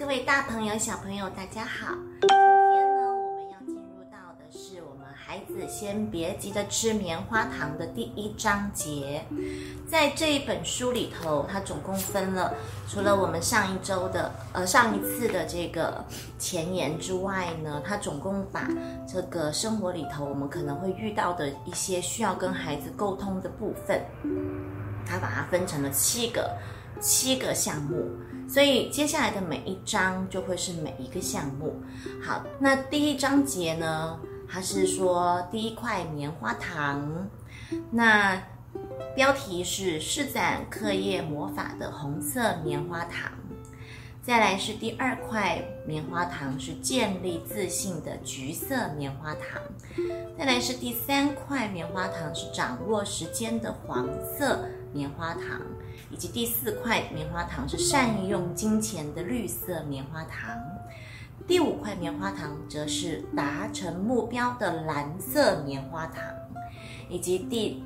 各位大朋友小朋友大家好。今天呢我们要进入到的是我们孩子先别急着吃棉花糖的第一章节。在这一本书里头它总共分了除了我们上一周的呃上一次的这个前言之外呢它总共把这个生活里头我们可能会遇到的一些需要跟孩子沟通的部分它把它分成了七个七个项目，所以接下来的每一章就会是每一个项目。好，那第一章节呢？它是说第一块棉花糖，那标题是施展课业魔法的红色棉花糖。再来是第二块棉花糖，是建立自信的橘色棉花糖。再来是第三块棉花糖，是掌握时间的黄色棉花糖，以及第四块棉花糖是善用金钱的绿色棉花糖。第五块棉花糖则是达成目标的蓝色棉花糖，以及第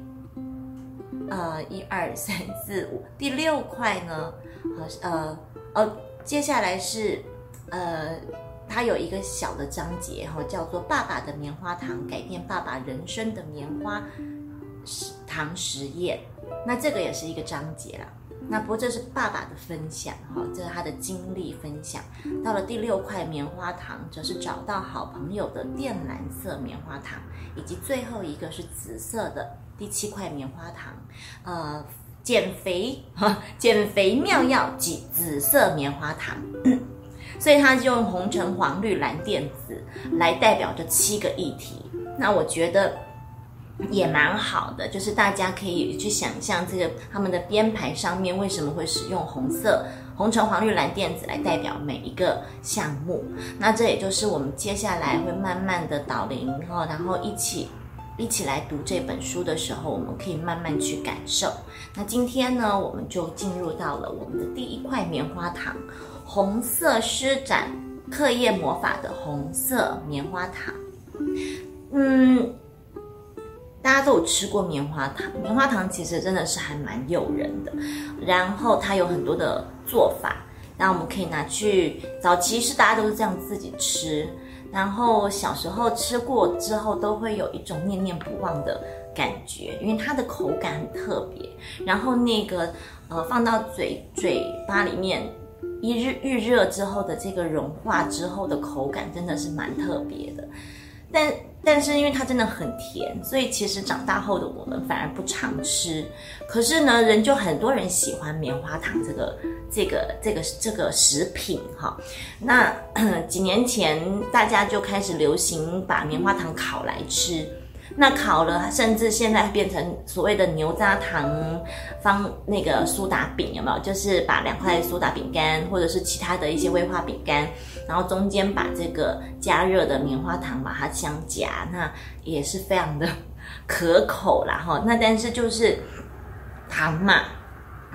呃一二三四五第六块呢，好呃呃接下来是呃它有一个小的章节哈，叫做爸爸的棉花糖改变爸爸人生的棉花糖实验，那这个也是一个章节啦。那不过这是爸爸的分享哈，这是他的经历分享。到了第六块棉花糖，则是找到好朋友的靛蓝色棉花糖，以及最后一个是紫色的第七块棉花糖，呃，减肥哈，减肥妙药及紫色棉花糖。所以他就用红橙黄绿蓝靛紫来代表这七个议题。那我觉得。也蛮好的，就是大家可以去想象这个他们的编排上面为什么会使用红色、红橙黄绿蓝靛紫来代表每一个项目。那这也就是我们接下来会慢慢的导聆哈，然后一起一起来读这本书的时候，我们可以慢慢去感受。那今天呢，我们就进入到了我们的第一块棉花糖——红色施展课业魔法的红色棉花糖。嗯。大家都有吃过棉花糖，棉花糖其实真的是还蛮诱人的。然后它有很多的做法，那我们可以拿去早期是大家都是这样自己吃，然后小时候吃过之后都会有一种念念不忘的感觉，因为它的口感很特别。然后那个呃放到嘴嘴巴里面一日预热之后的这个融化之后的口感真的是蛮特别的。但但是因为它真的很甜，所以其实长大后的我们反而不常吃。可是呢，人就很多人喜欢棉花糖这个这个这个这个食品哈。那 几年前大家就开始流行把棉花糖烤来吃。那烤了，甚至现在变成所谓的牛轧糖方那个苏打饼，有没有？就是把两块苏打饼干，或者是其他的一些威化饼干，然后中间把这个加热的棉花糖把它相夹，那也是非常的可口啦哈。那但是就是糖嘛，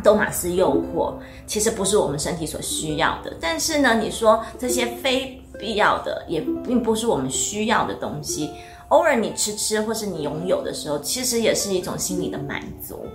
都嘛是诱惑，其实不是我们身体所需要的。但是呢，你说这些非必要的，也并不是我们需要的东西。偶尔你吃吃，或是你拥有的时候，其实也是一种心理的满足。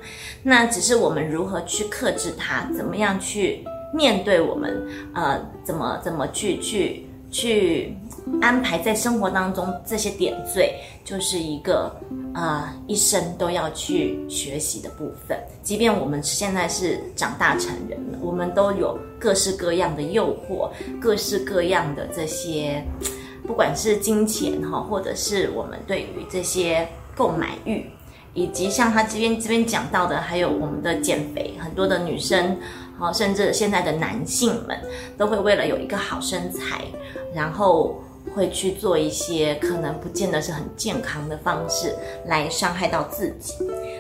那只是我们如何去克制它，怎么样去面对我们，呃，怎么怎么去去去安排在生活当中这些点缀，就是一个呃一生都要去学习的部分。即便我们现在是长大成人了，我们都有各式各样的诱惑，各式各样的这些。不管是金钱哈，或者是我们对于这些购买欲，以及像他这边这边讲到的，还有我们的减肥，很多的女生，好，甚至现在的男性们，都会为了有一个好身材，然后会去做一些可能不见得是很健康的方式来伤害到自己。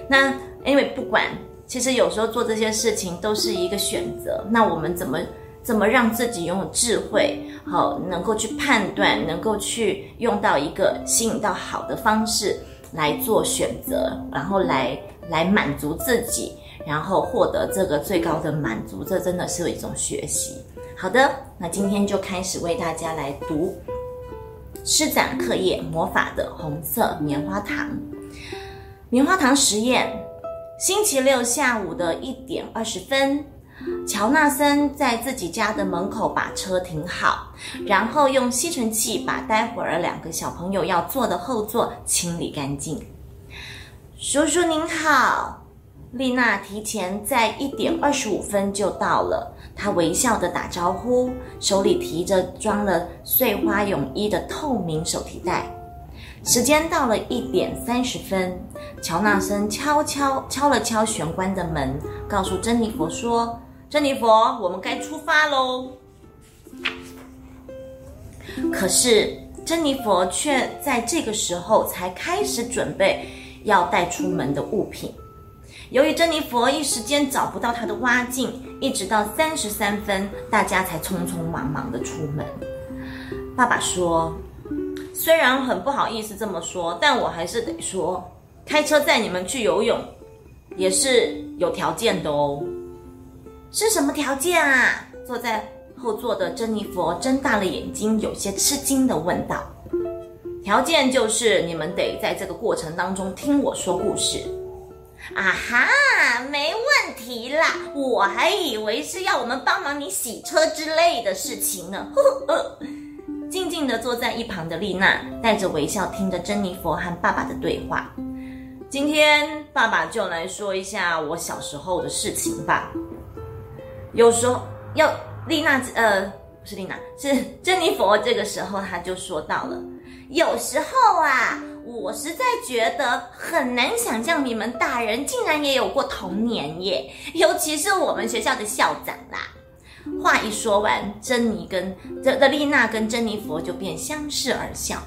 那因为不管，其实有时候做这些事情都是一个选择。那我们怎么？怎么让自己拥有智慧，好能够去判断，能够去用到一个吸引到好的方式来做选择，然后来来满足自己，然后获得这个最高的满足，这真的是一种学习。好的，那今天就开始为大家来读施展课业魔法的红色棉花糖。棉花糖实验，星期六下午的一点二十分。乔纳森在自己家的门口把车停好，然后用吸尘器把待会儿两个小朋友要坐的后座清理干净。叔叔您好，丽娜提前在一点二十五分就到了，她微笑的打招呼，手里提着装了碎花泳衣的透明手提袋。时间到了一点三十分，乔纳森悄悄敲了敲玄关的门，告诉珍妮佛说：“珍妮佛，我们该出发喽。”可是珍妮佛却在这个时候才开始准备。要带出门的物品，由于珍妮佛一时间找不到她的蛙镜，一直到三十三分，大家才匆匆忙忙的出门。爸爸说：“虽然很不好意思这么说，但我还是得说，开车载你们去游泳也是有条件的哦。是什么条件啊？”坐在后座的珍妮佛睁大了眼睛，有些吃惊的问道。条件就是你们得在这个过程当中听我说故事，啊哈，没问题啦！我还以为是要我们帮忙你洗车之类的事情呢。呵呵静静的坐在一旁的丽娜带着微笑听着珍妮佛和爸爸的对话。今天爸爸就来说一下我小时候的事情吧。有时候要丽娜，呃，不是丽娜，是珍妮佛。这个时候他就说到了。有时候啊，我实在觉得很难想象你们大人竟然也有过童年耶，尤其是我们学校的校长啦。话一说完，珍妮跟这的丽娜跟珍妮佛就便相视而笑。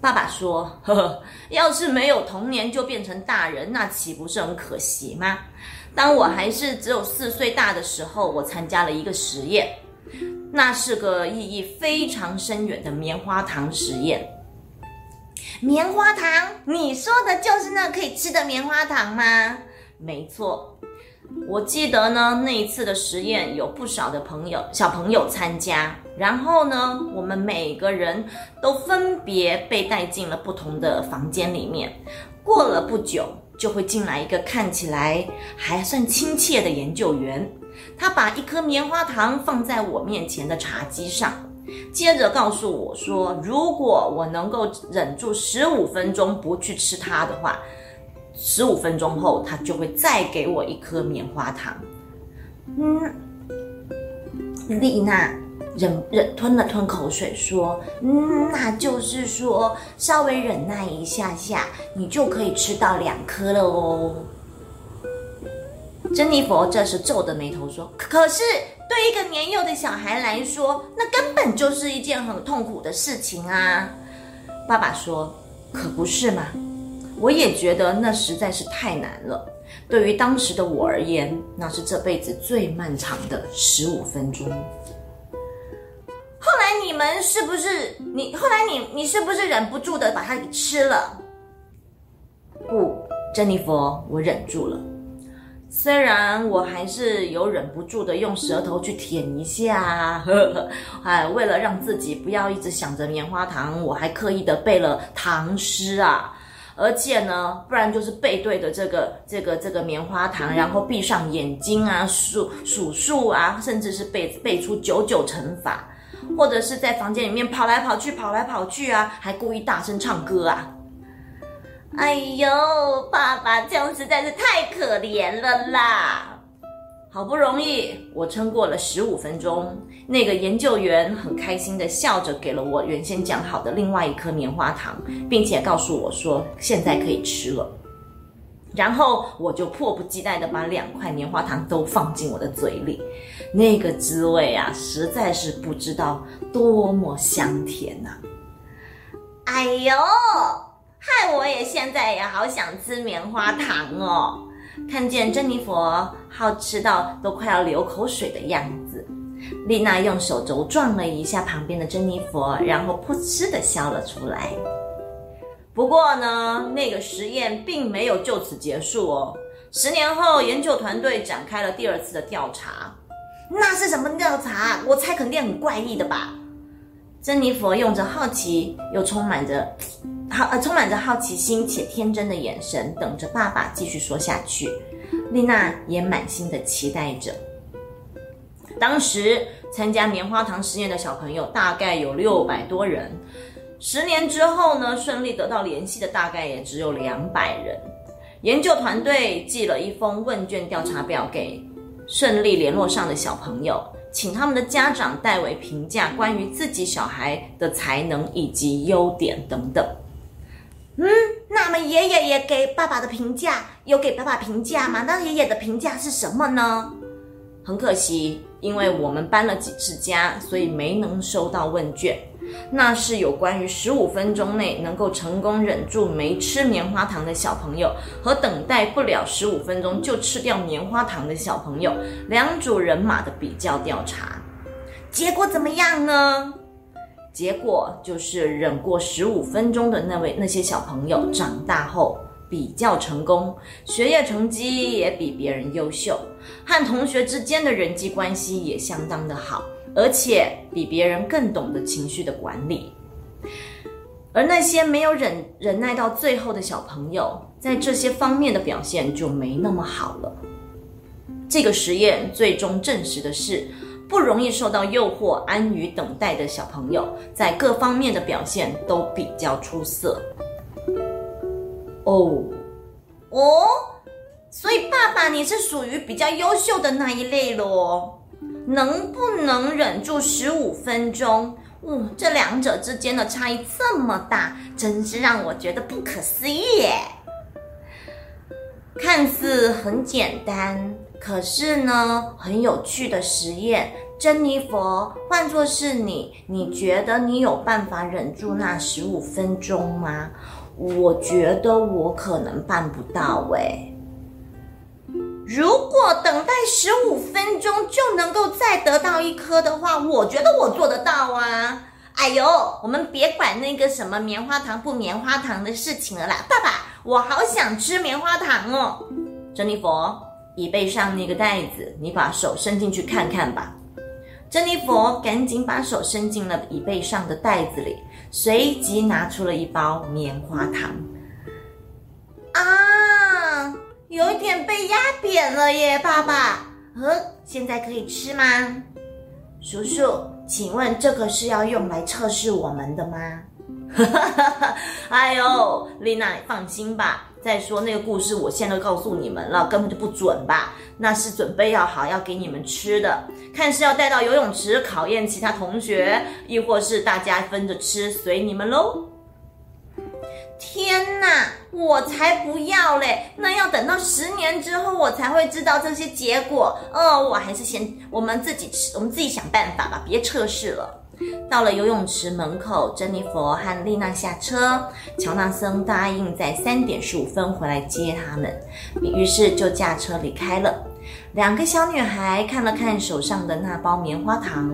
爸爸说：“呵呵，要是没有童年就变成大人，那岂不是很可惜吗？当我还是只有四岁大的时候，我参加了一个实验。”那是个意义非常深远的棉花糖实验。棉花糖，你说的就是那可以吃的棉花糖吗？没错，我记得呢，那一次的实验有不少的朋友小朋友参加，然后呢，我们每个人都分别被带进了不同的房间里面。过了不久，就会进来一个看起来还算亲切的研究员。他把一颗棉花糖放在我面前的茶几上，接着告诉我说：“如果我能够忍住十五分钟不去吃它的话，十五分钟后他就会再给我一颗棉花糖。”嗯，丽娜忍忍吞了吞口水说：“嗯，那就是说稍微忍耐一下下，你就可以吃到两颗了哦。”珍妮佛这时皱着眉头说：“可是对一个年幼的小孩来说，那根本就是一件很痛苦的事情啊。”爸爸说：“可不是嘛，我也觉得那实在是太难了。对于当时的我而言，那是这辈子最漫长的十五分钟。”后来你们是不是你？后来你你是不是忍不住的把它给吃了？不，珍妮佛，我忍住了。虽然我还是有忍不住的用舌头去舔一下，呵呵，哎，为了让自己不要一直想着棉花糖，我还刻意的背了唐诗啊，而且呢，不然就是背对着这个这个这个棉花糖，然后闭上眼睛啊，数数数啊，甚至是背背出九九乘法，或者是在房间里面跑来跑去，跑来跑去啊，还故意大声唱歌啊。哎呦，爸爸这样实在是太可怜了啦！好不容易我撑过了十五分钟，那个研究员很开心的笑着给了我原先讲好的另外一颗棉花糖，并且告诉我说现在可以吃了。然后我就迫不及待的把两块棉花糖都放进我的嘴里，那个滋味啊，实在是不知道多么香甜呐！哎呦！害我也现在也好想吃棉花糖哦！看见珍妮佛好吃到都快要流口水的样子，丽娜用手肘撞了一下旁边的珍妮佛，然后噗嗤的笑了出来。不过呢，那个实验并没有就此结束哦。十年后，研究团队展开了第二次的调查。那是什么调查？我猜肯定很怪异的吧？珍妮佛用着好奇又充满着。好，呃，充满着好奇心且天真的眼神，等着爸爸继续说下去。丽娜也满心的期待着。当时参加棉花糖实验的小朋友大概有六百多人，十年之后呢，顺利得到联系的大概也只有两百人。研究团队寄了一封问卷调查表给顺利联络上的小朋友，请他们的家长代为评价关于自己小孩的才能以及优点等等。嗯，那么爷爷也给爸爸的评价有给爸爸评价吗？那爷爷的评价是什么呢？很可惜，因为我们搬了几次家，所以没能收到问卷。那是有关于十五分钟内能够成功忍住没吃棉花糖的小朋友，和等待不了十五分钟就吃掉棉花糖的小朋友两组人马的比较调查。结果怎么样呢？结果就是忍过十五分钟的那位那些小朋友长大后比较成功，学业成绩也比别人优秀，和同学之间的人际关系也相当的好。而且比别人更懂得情绪的管理，而那些没有忍忍耐到最后的小朋友，在这些方面的表现就没那么好了。这个实验最终证实的是，不容易受到诱惑、安于等待的小朋友，在各方面的表现都比较出色。哦，哦，所以爸爸你是属于比较优秀的那一类喽。能不能忍住十五分钟？哦，这两者之间的差异这么大，真是让我觉得不可思议耶。看似很简单，可是呢，很有趣的实验。珍妮佛，换作是你，你觉得你有办法忍住那十五分钟吗？我觉得我可能办不到诶。如果等待十五分钟就能够再得到一颗的话，我觉得我做得到啊！哎呦，我们别管那个什么棉花糖不棉花糖的事情了啦，爸爸，我好想吃棉花糖哦！珍妮佛，椅背上那个袋子，你把手伸进去看看吧。珍妮佛赶紧把手伸进了椅背上的袋子里，随即拿出了一包棉花糖。啊！有一点被压扁了耶，爸爸。呃，现在可以吃吗？叔叔，请问这个是要用来测试我们的吗？哈 哎呦，丽娜，放心吧。再说那个故事，我现在都告诉你们了，根本就不准吧？那是准备要好要给你们吃的，看是要带到游泳池考验其他同学，亦或是大家分着吃，随你们喽。天哪，我才不要嘞！那要等到十年之后，我才会知道这些结果。哦，我还是先我们自己吃，我们自己想办法吧，别测试了。到了游泳池门口，珍妮佛和丽娜下车，乔纳森答应在三点十五分回来接他们，于是就驾车离开了。两个小女孩看了看手上的那包棉花糖，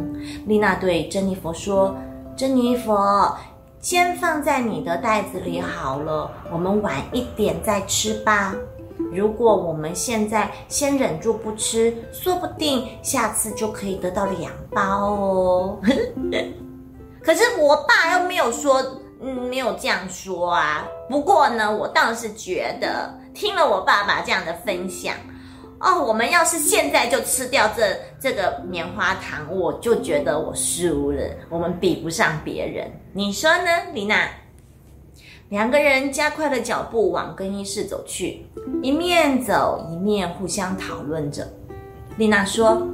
丽娜对珍妮佛说：“珍妮佛。”先放在你的袋子里好了，我们晚一点再吃吧。如果我们现在先忍住不吃，说不定下次就可以得到两包哦。可是我爸又没有说，嗯，没有这样说啊。不过呢，我倒是觉得，听了我爸爸这样的分享。哦，我们要是现在就吃掉这这个棉花糖，我就觉得我输了。我们比不上别人，你说呢，李娜？两个人加快了脚步往更衣室走去，一面走一面互相讨论着。丽娜说：“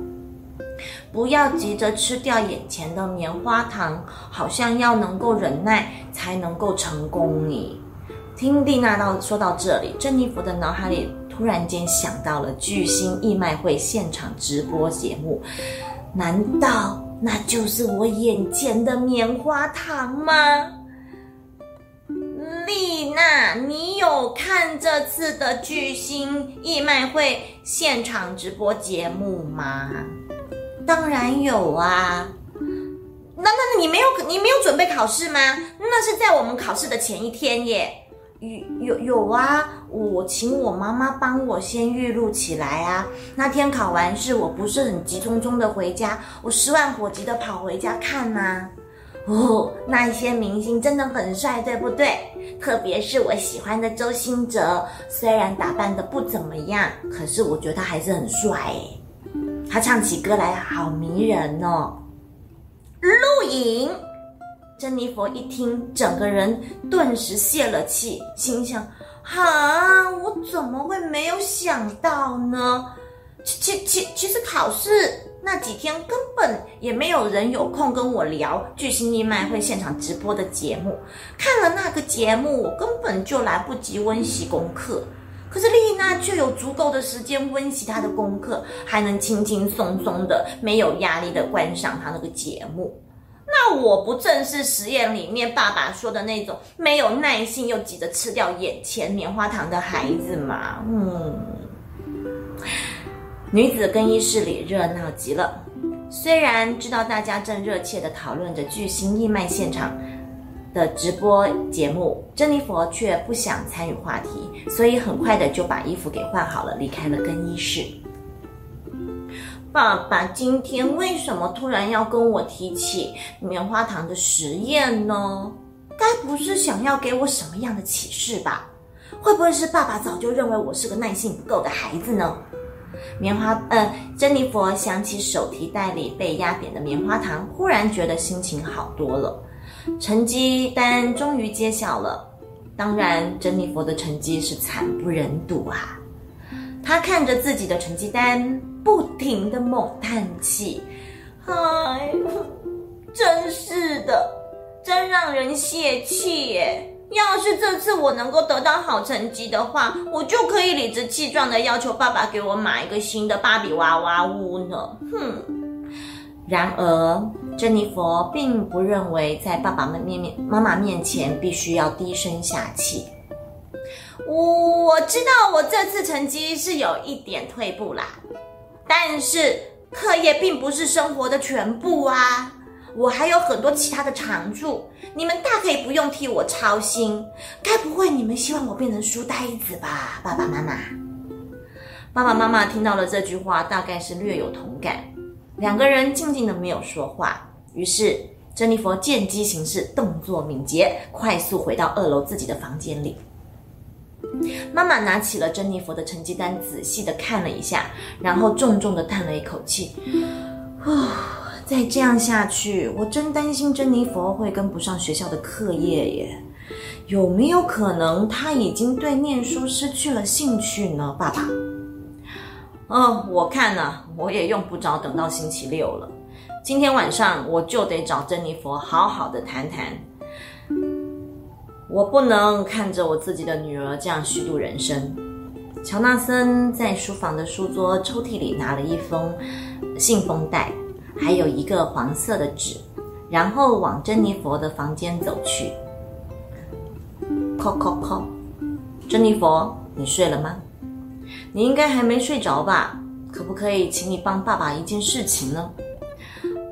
不要急着吃掉眼前的棉花糖，好像要能够忍耐才能够成功。”你听丽娜到说到这里，珍妮弗的脑海里。突然间想到了巨星义卖会现场直播节目，难道那就是我眼前的棉花糖吗？丽娜，你有看这次的巨星义卖会现场直播节目吗？当然有啊。那那你没有你没有准备考试吗？那是在我们考试的前一天耶。有有有啊！我请我妈妈帮我先预录起来啊。那天考完试，我不是很急匆匆的回家，我十万火急的跑回家看呐。哦，那些明星真的很帅，对不对？特别是我喜欢的周星哲，虽然打扮的不怎么样，可是我觉得他还是很帅诶。他唱起歌来好迷人哦。录影，珍妮佛一听，整个人顿时泄了气，心想：哈，我怎么会没有想到呢？其其其其实考试那几天根本也没有人有空跟我聊巨星义卖会现场直播的节目，看了那个节目，我根本就来不及温习功课。可是丽娜却有足够的时间温习她的功课，还能轻轻松松的、没有压力的观赏她那个节目。那我不正是实验里面爸爸说的那种没有耐心又急着吃掉眼前棉花糖的孩子吗？嗯。女子更衣室里热闹极了，虽然知道大家正热切地讨论着巨星义卖现场的直播节目，珍妮佛却不想参与话题，所以很快的就把衣服给换好了，离开了更衣室。爸爸今天为什么突然要跟我提起棉花糖的实验呢？该不是想要给我什么样的启示吧？会不会是爸爸早就认为我是个耐性不够的孩子呢？棉花，嗯，珍妮佛想起手提袋里被压扁的棉花糖，忽然觉得心情好多了。成绩单终于揭晓了，当然，珍妮佛的成绩是惨不忍睹啊。她看着自己的成绩单，不停的猛叹气：“哎，真是的，真让人泄气耶。”要是这次我能够得到好成绩的话，我就可以理直气壮的要求爸爸给我买一个新的芭比娃娃屋呢。哼！然而，珍妮佛并不认为在爸爸们面面妈妈面前必须要低声下气。我知道我这次成绩是有一点退步啦，但是课业并不是生活的全部啊。我还有很多其他的长处，你们大可以不用替我操心。该不会你们希望我变成书呆子吧，爸爸妈妈？爸爸妈妈听到了这句话，大概是略有同感。两个人静静的没有说话。于是，珍妮佛见机行事，动作敏捷，快速回到二楼自己的房间里。妈妈拿起了珍妮佛的成绩单，仔细的看了一下，然后重重的叹了一口气，啊。再这样下去，我真担心珍妮佛会跟不上学校的课业耶。有没有可能他已经对念书失去了兴趣呢？爸爸，嗯，我看呢，我也用不着等到星期六了。今天晚上我就得找珍妮佛好好的谈谈。我不能看着我自己的女儿这样虚度人生。乔纳森在书房的书桌抽屉里拿了一封信封袋。还有一个黄色的纸，然后往珍妮佛的房间走去。叩叩叩，珍妮佛，你睡了吗？你应该还没睡着吧？可不可以请你帮爸爸一件事情呢？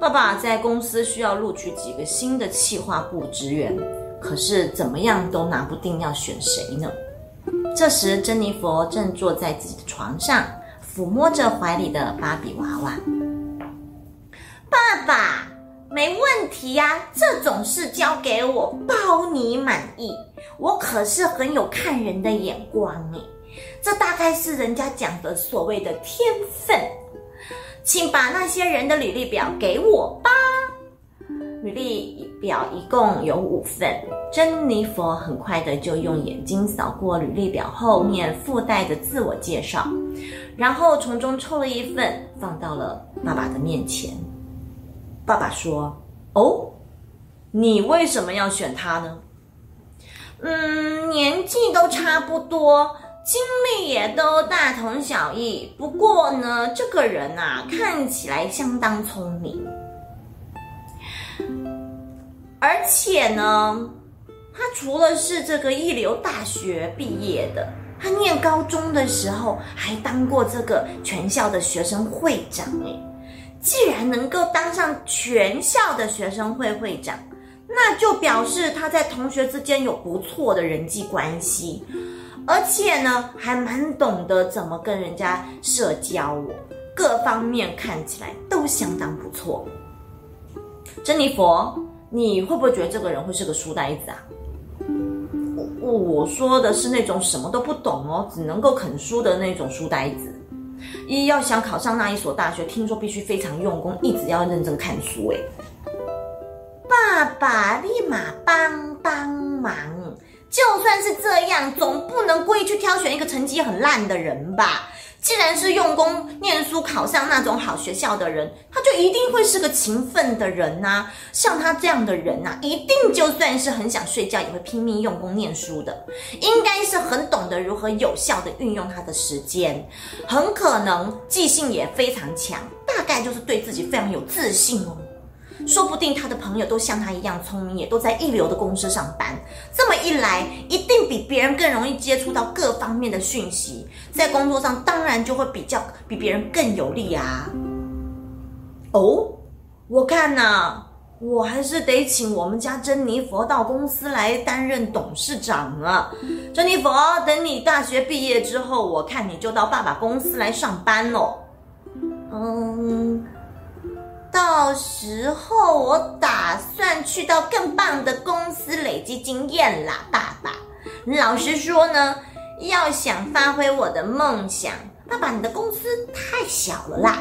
爸爸在公司需要录取几个新的企划部职员，可是怎么样都拿不定要选谁呢？这时，珍妮佛正坐在自己的床上，抚摸着怀里的芭比娃娃。爸爸，没问题呀，这种事交给我，包你满意。我可是很有看人的眼光呢，这大概是人家讲的所谓的天分。请把那些人的履历表给我吧。履历表一共有五份，珍妮佛很快的就用眼睛扫过履历表后面附带的自我介绍，然后从中抽了一份放到了爸爸的面前。爸爸说：“哦，你为什么要选他呢？嗯，年纪都差不多，经历也都大同小异。不过呢，这个人呐，看起来相当聪明，而且呢，他除了是这个一流大学毕业的，他念高中的时候还当过这个全校的学生会长。哎。”既然能够当上全校的学生会会长，那就表示他在同学之间有不错的人际关系，而且呢，还蛮懂得怎么跟人家社交哦，各方面看起来都相当不错。珍妮佛，你会不会觉得这个人会是个书呆子啊？我我说的是那种什么都不懂哦，只能够啃书的那种书呆子。一要想考上那一所大学，听说必须非常用功，一直要认真看书。哎，爸爸立马帮帮忙。就算是这样，总不能故意去挑选一个成绩很烂的人吧？既然是用功念书考上那种好学校的人，他就一定会是个勤奋的人呐。像他这样的人呐，一定就算是很想睡觉，也会拼命用功念书的。应该是很懂得如何有效的运用他的时间，很可能记性也非常强，大概就是对自己非常有自信哦。说不定他的朋友都像他一样聪明，也都在一流的公司上班。这么一来，一定比别人更容易接触到各方面的讯息，在工作上当然就会比较比别人更有利啊。哦，我看呐，我还是得请我们家珍妮佛到公司来担任董事长了。珍妮佛，等你大学毕业之后，我看你就到爸爸公司来上班喽。嗯。到时候我打算去到更棒的公司累积经验啦，爸爸。老实说呢，要想发挥我的梦想，爸爸，你的公司太小了啦。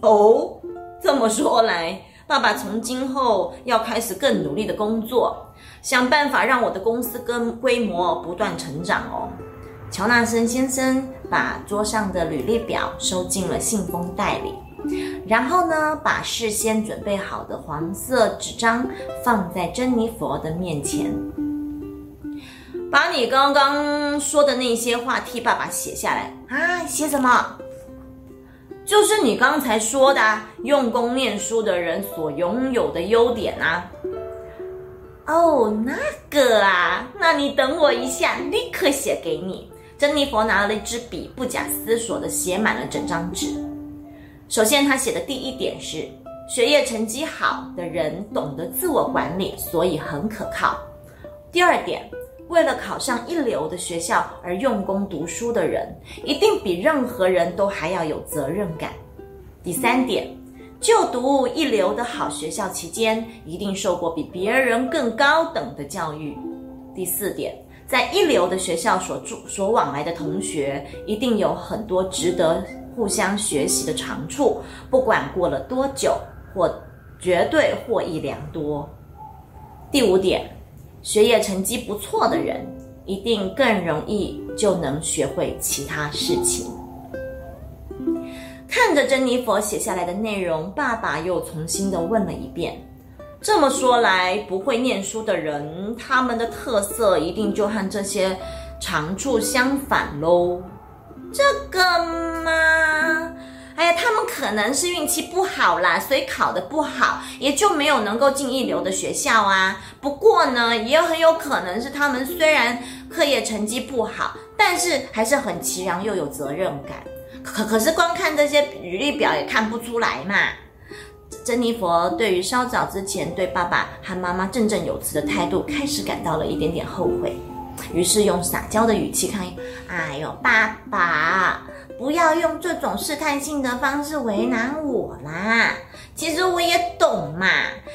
哦，这么说来，爸爸从今后要开始更努力的工作，想办法让我的公司跟规模不断成长哦。乔纳森先生把桌上的履历表收进了信封袋里。然后呢，把事先准备好的黄色纸张放在珍妮佛的面前，把你刚刚说的那些话替爸爸写下来啊！写什么？就是你刚才说的用功念书的人所拥有的优点啊！哦，那个啊，那你等我一下，立刻写给你。珍妮佛拿了一支笔，不假思索的写满了整张纸。首先，他写的第一点是，学业成绩好的人懂得自我管理，所以很可靠。第二点，为了考上一流的学校而用功读书的人，一定比任何人都还要有责任感。第三点，就读一流的好学校期间，一定受过比别人更高等的教育。第四点，在一流的学校所住所往来的同学，一定有很多值得。互相学习的长处，不管过了多久，或绝对获益良多。第五点，学业成绩不错的人，一定更容易就能学会其他事情。看着珍妮佛写下来的内容，爸爸又重新的问了一遍。这么说来，不会念书的人，他们的特色一定就和这些长处相反喽。这个嘛，哎呀，他们可能是运气不好啦，所以考得不好，也就没有能够进一流的学校啊。不过呢，也很有可能是他们虽然课业成绩不好，但是还是很齐然又有责任感。可可是光看这些履历表也看不出来嘛。珍妮佛对于稍早之前对爸爸和妈妈振振有词的态度，开始感到了一点点后悔。于是用撒娇的语气看，哎呦，爸爸，不要用这种试探性的方式为难我啦。其实我也懂嘛，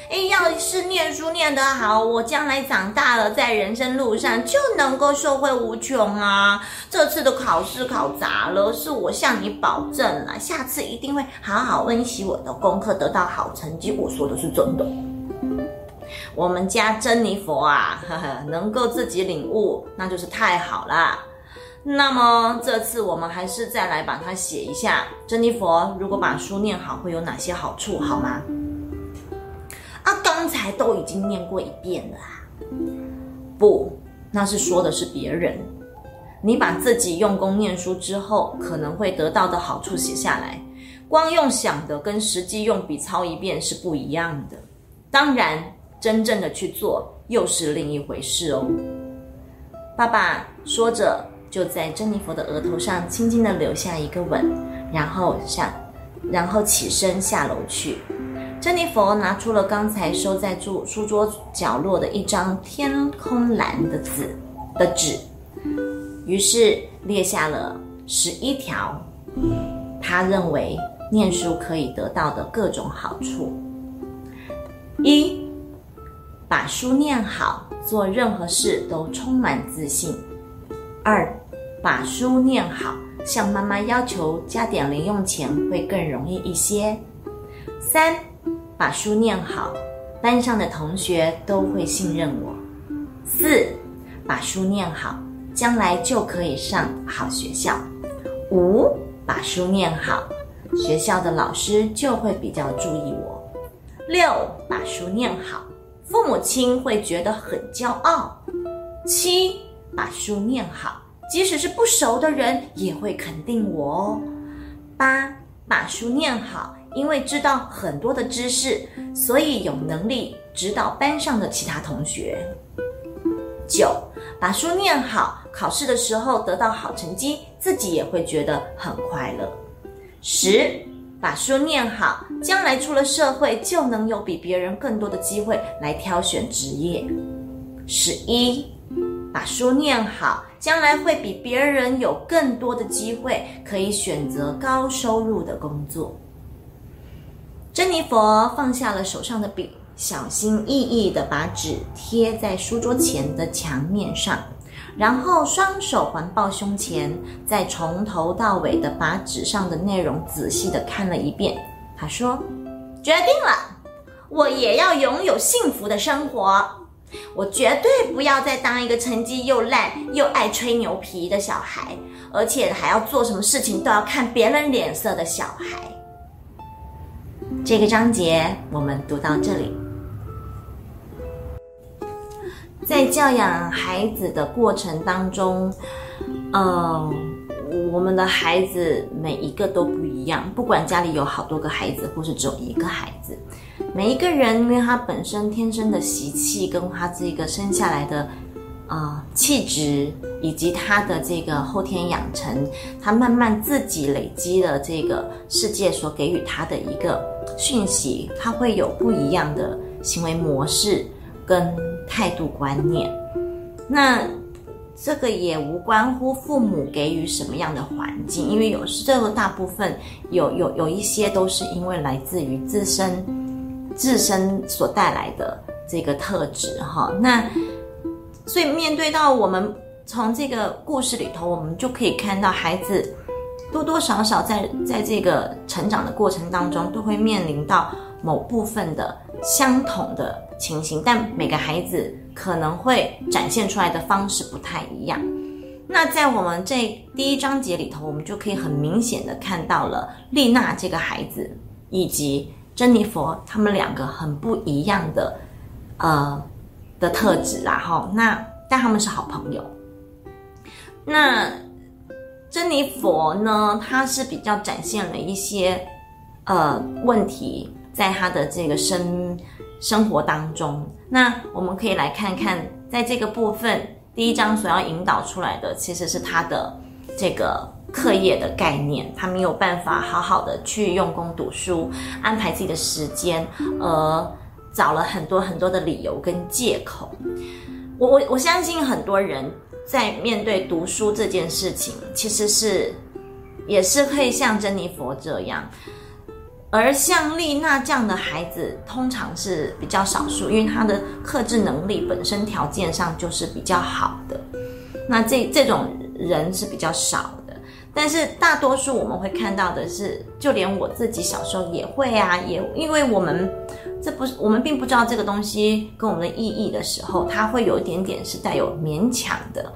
哎，要是念书念得好，我将来长大了，在人生路上就能够受惠无穷啊。这次的考试考砸了，是我向你保证了，下次一定会好好温习我的功课，得到好成绩。我说的是真的。我们家珍妮佛啊，呵呵，能够自己领悟，那就是太好了。那么这次我们还是再来把它写一下。珍妮佛，如果把书念好，会有哪些好处？好吗？啊，刚才都已经念过一遍了。不，那是说的是别人。你把自己用功念书之后可能会得到的好处写下来，光用想的跟实际用笔抄一遍是不一样的。当然。真正的去做又是另一回事哦。爸爸说着，就在珍妮佛的额头上轻轻的留下一个吻，然后下，然后起身下楼去。珍妮佛拿出了刚才收在书书桌角落的一张天空蓝的字的纸，于是列下了十一条，他认为念书可以得到的各种好处。一把书念好，做任何事都充满自信。二，把书念好，向妈妈要求加点零用钱会更容易一些。三，把书念好，班上的同学都会信任我。四，把书念好，将来就可以上好学校。五，把书念好，学校的老师就会比较注意我。六，把书念好，父母亲会觉得很骄傲。七，把书念好，即使是不熟的人也会肯定我哦。八，把书念好，因为知道很多的知识，所以有能力指导班上的其他同学。九，把书念好，考试的时候得到好成绩，自己也会觉得很快乐。十，把书念好，将来出了社会就能有比别人更多的机会来挑选职业。十一，把书念好，将来会比别人有更多的机会可以选择高收入的工作。珍妮佛放下了手上的笔。小心翼翼地把纸贴在书桌前的墙面上，然后双手环抱胸前，再从头到尾的把纸上的内容仔细的看了一遍。他说：“决定了，我也要拥有幸福的生活。我绝对不要再当一个成绩又烂又爱吹牛皮的小孩，而且还要做什么事情都要看别人脸色的小孩。”这个章节我们读到这里。在教养孩子的过程当中，嗯，我们的孩子每一个都不一样。不管家里有好多个孩子，或是只有一个孩子，每一个人因为他本身天生的习气，跟他这个生下来的啊气质，以及他的这个后天养成，他慢慢自己累积了这个世界所给予他的一个讯息，他会有不一样的行为模式跟。态度观念，那这个也无关乎父母给予什么样的环境，因为有时这个大部分有有有一些都是因为来自于自身自身所带来的这个特质哈。那所以面对到我们从这个故事里头，我们就可以看到孩子多多少少在在这个成长的过程当中，都会面临到某部分的相同的。情形，但每个孩子可能会展现出来的方式不太一样。那在我们这第一章节里头，我们就可以很明显的看到了丽娜这个孩子以及珍妮佛他们两个很不一样的呃的特质啦。哈，那但他们是好朋友。那珍妮佛呢，她是比较展现了一些呃问题，在她的这个生。生活当中，那我们可以来看看，在这个部分，第一章所要引导出来的，其实是他的这个课业的概念，他没有办法好好的去用功读书，安排自己的时间，而找了很多很多的理由跟借口。我我我相信很多人在面对读书这件事情，其实是也是会像珍妮佛这样。而像丽娜这样的孩子，通常是比较少数，因为他的克制能力本身条件上就是比较好的。那这这种人是比较少的，但是大多数我们会看到的是，就连我自己小时候也会啊，也因为我们这不是我们并不知道这个东西跟我们的意义的时候，他会有一点点是带有勉强的，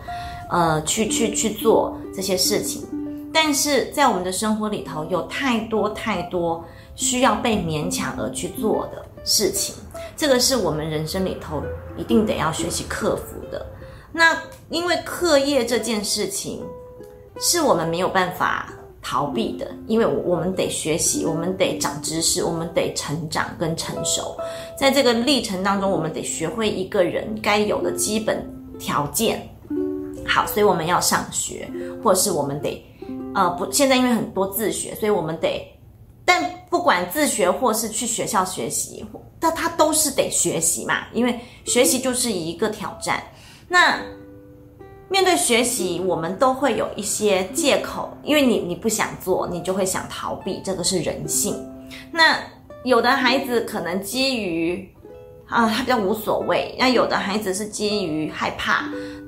呃，去去去做这些事情。但是在我们的生活里头，有太多太多。需要被勉强而去做的事情，这个是我们人生里头一定得要学习克服的。那因为课业这件事情，是我们没有办法逃避的，因为我们得学习，我们得长知识，我们得成长跟成熟。在这个历程当中，我们得学会一个人该有的基本条件。好，所以我们要上学，或是我们得，呃，不，现在因为很多自学，所以我们得。但不管自学或是去学校学习，但他都是得学习嘛，因为学习就是一个挑战。那面对学习，我们都会有一些借口，因为你你不想做，你就会想逃避，这个是人性。那有的孩子可能基于啊，他比较无所谓。那有的孩子是基于害怕，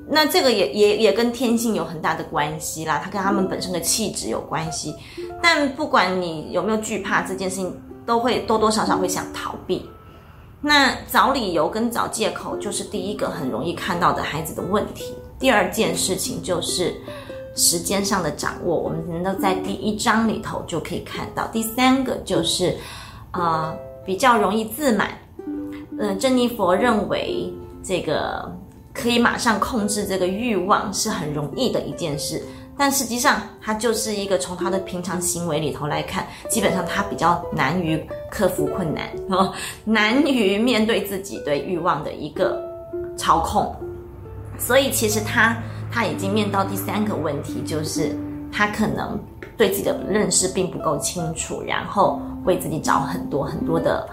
那这个也也也跟天性有很大的关系啦，他跟他们本身的气质有关系。但不管你有没有惧怕这件事情，都会多多少少会想逃避。那找理由跟找借口，就是第一个很容易看到的孩子的问题。第二件事情就是时间上的掌握，我们能在第一章里头就可以看到。第三个就是，呃，比较容易自满。嗯，珍妮佛认为这个可以马上控制这个欲望是很容易的一件事。但实际上，他就是一个从他的平常行为里头来看，基本上他比较难于克服困难，哦，难于面对自己对欲望的一个操控。所以，其实他他已经面到第三个问题，就是他可能对自己的认识并不够清楚，然后为自己找很多很多的，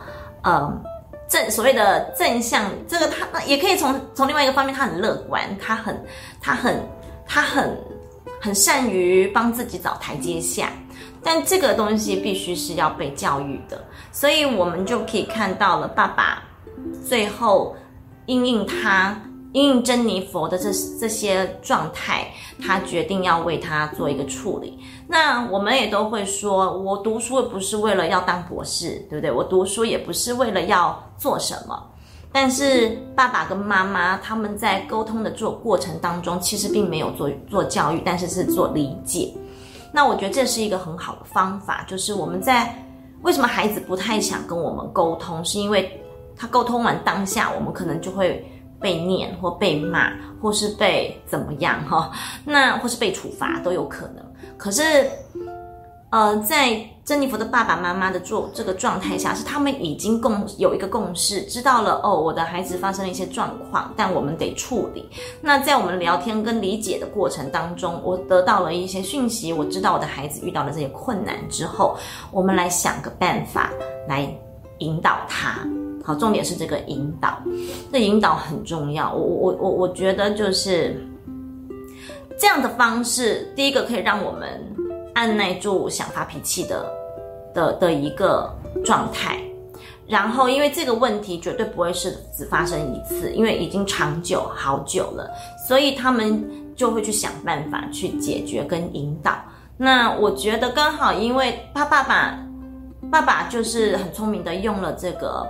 嗯，正所谓的正向。这个他也可以从从另外一个方面，他很乐观，他很他很他很。很善于帮自己找台阶下，但这个东西必须是要被教育的，所以我们就可以看到了爸爸最后应应他因珍妮佛的这这些状态，他决定要为他做一个处理。那我们也都会说，我读书不是为了要当博士，对不对？我读书也不是为了要做什么。但是爸爸跟妈妈他们在沟通的做过程当中，其实并没有做做教育，但是是做理解。那我觉得这是一个很好的方法，就是我们在为什么孩子不太想跟我们沟通，是因为他沟通完当下，我们可能就会被念或被骂，或是被怎么样哈，那或是被处罚都有可能。可是。呃，在珍妮佛的爸爸妈妈的做这个状态下，是他们已经共有一个共识，知道了哦，我的孩子发生了一些状况，但我们得处理。那在我们聊天跟理解的过程当中，我得到了一些讯息，我知道我的孩子遇到了这些困难之后，我们来想个办法来引导他。好，重点是这个引导，这引导很重要。我我我我觉得就是这样的方式，第一个可以让我们。按耐住想发脾气的的的一个状态，然后因为这个问题绝对不会是只发生一次，因为已经长久好久了，所以他们就会去想办法去解决跟引导。那我觉得刚好，因为他爸爸爸爸就是很聪明的用了这个，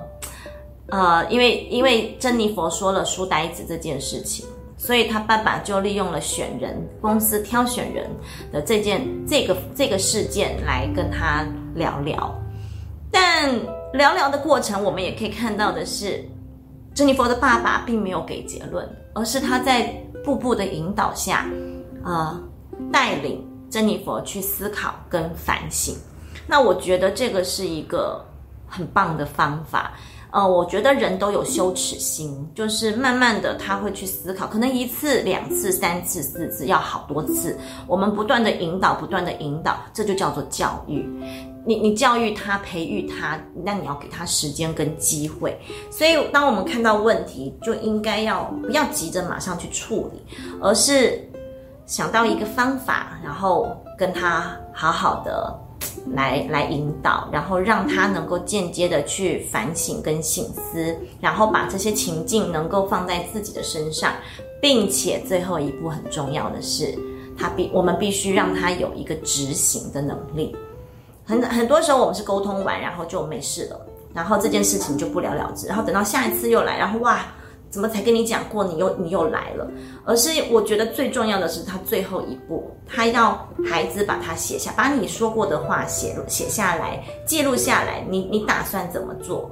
呃，因为因为珍妮佛说了书呆子这件事情。所以他爸爸就利用了选人公司挑选人的这件这个这个事件来跟他聊聊，但聊聊的过程，我们也可以看到的是，珍妮佛的爸爸并没有给结论，而是他在步步的引导下，呃，带领珍妮佛去思考跟反省。那我觉得这个是一个很棒的方法。呃，我觉得人都有羞耻心，就是慢慢的他会去思考，可能一次、两次、三次、四次，要好多次。我们不断的引导，不断的引导，这就叫做教育。你你教育他，培育他，那你要给他时间跟机会。所以，当我们看到问题，就应该要不要急着马上去处理，而是想到一个方法，然后跟他好好的。来来引导，然后让他能够间接的去反省跟醒思，然后把这些情境能够放在自己的身上，并且最后一步很重要的是，他必我们必须让他有一个执行的能力。很很多时候我们是沟通完，然后就没事了，然后这件事情就不了了之，然后等到下一次又来，然后哇。怎么才跟你讲过？你又你又来了，而是我觉得最重要的是他最后一步，他要孩子把它写下，把你说过的话写写下来，记录下来。你你打算怎么做？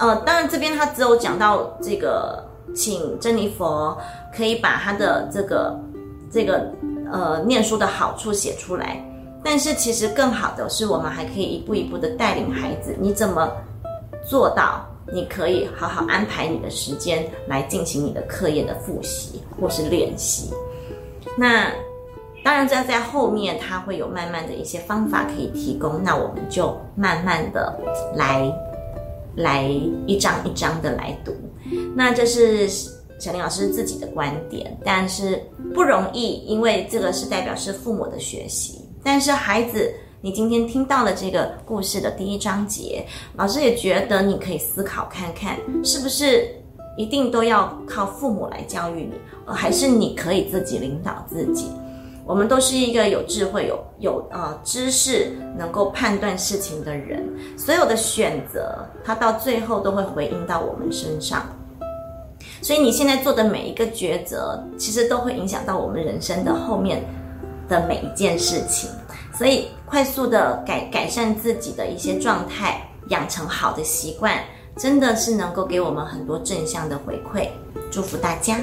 呃，当然这边他只有讲到这个，请珍妮佛可以把他的这个这个呃念书的好处写出来，但是其实更好的是，我们还可以一步一步的带领孩子，你怎么做到？你可以好好安排你的时间来进行你的课业的复习或是练习。那当然，在在后面他会有慢慢的一些方法可以提供，那我们就慢慢的来来一张一张的来读。那这是小林老师自己的观点，但是不容易，因为这个是代表是父母的学习，但是孩子你今天听到了这个故事的第一章节，老师也觉得你可以思考看看，是不是一定都要靠父母来教育你，还是你可以自己领导自己？我们都是一个有智慧、有有呃知识、能够判断事情的人，所有的选择，它到最后都会回应到我们身上。所以你现在做的每一个抉择，其实都会影响到我们人生的后面的每一件事情。所以，快速的改改善自己的一些状态，养成好的习惯，真的是能够给我们很多正向的回馈。祝福大家！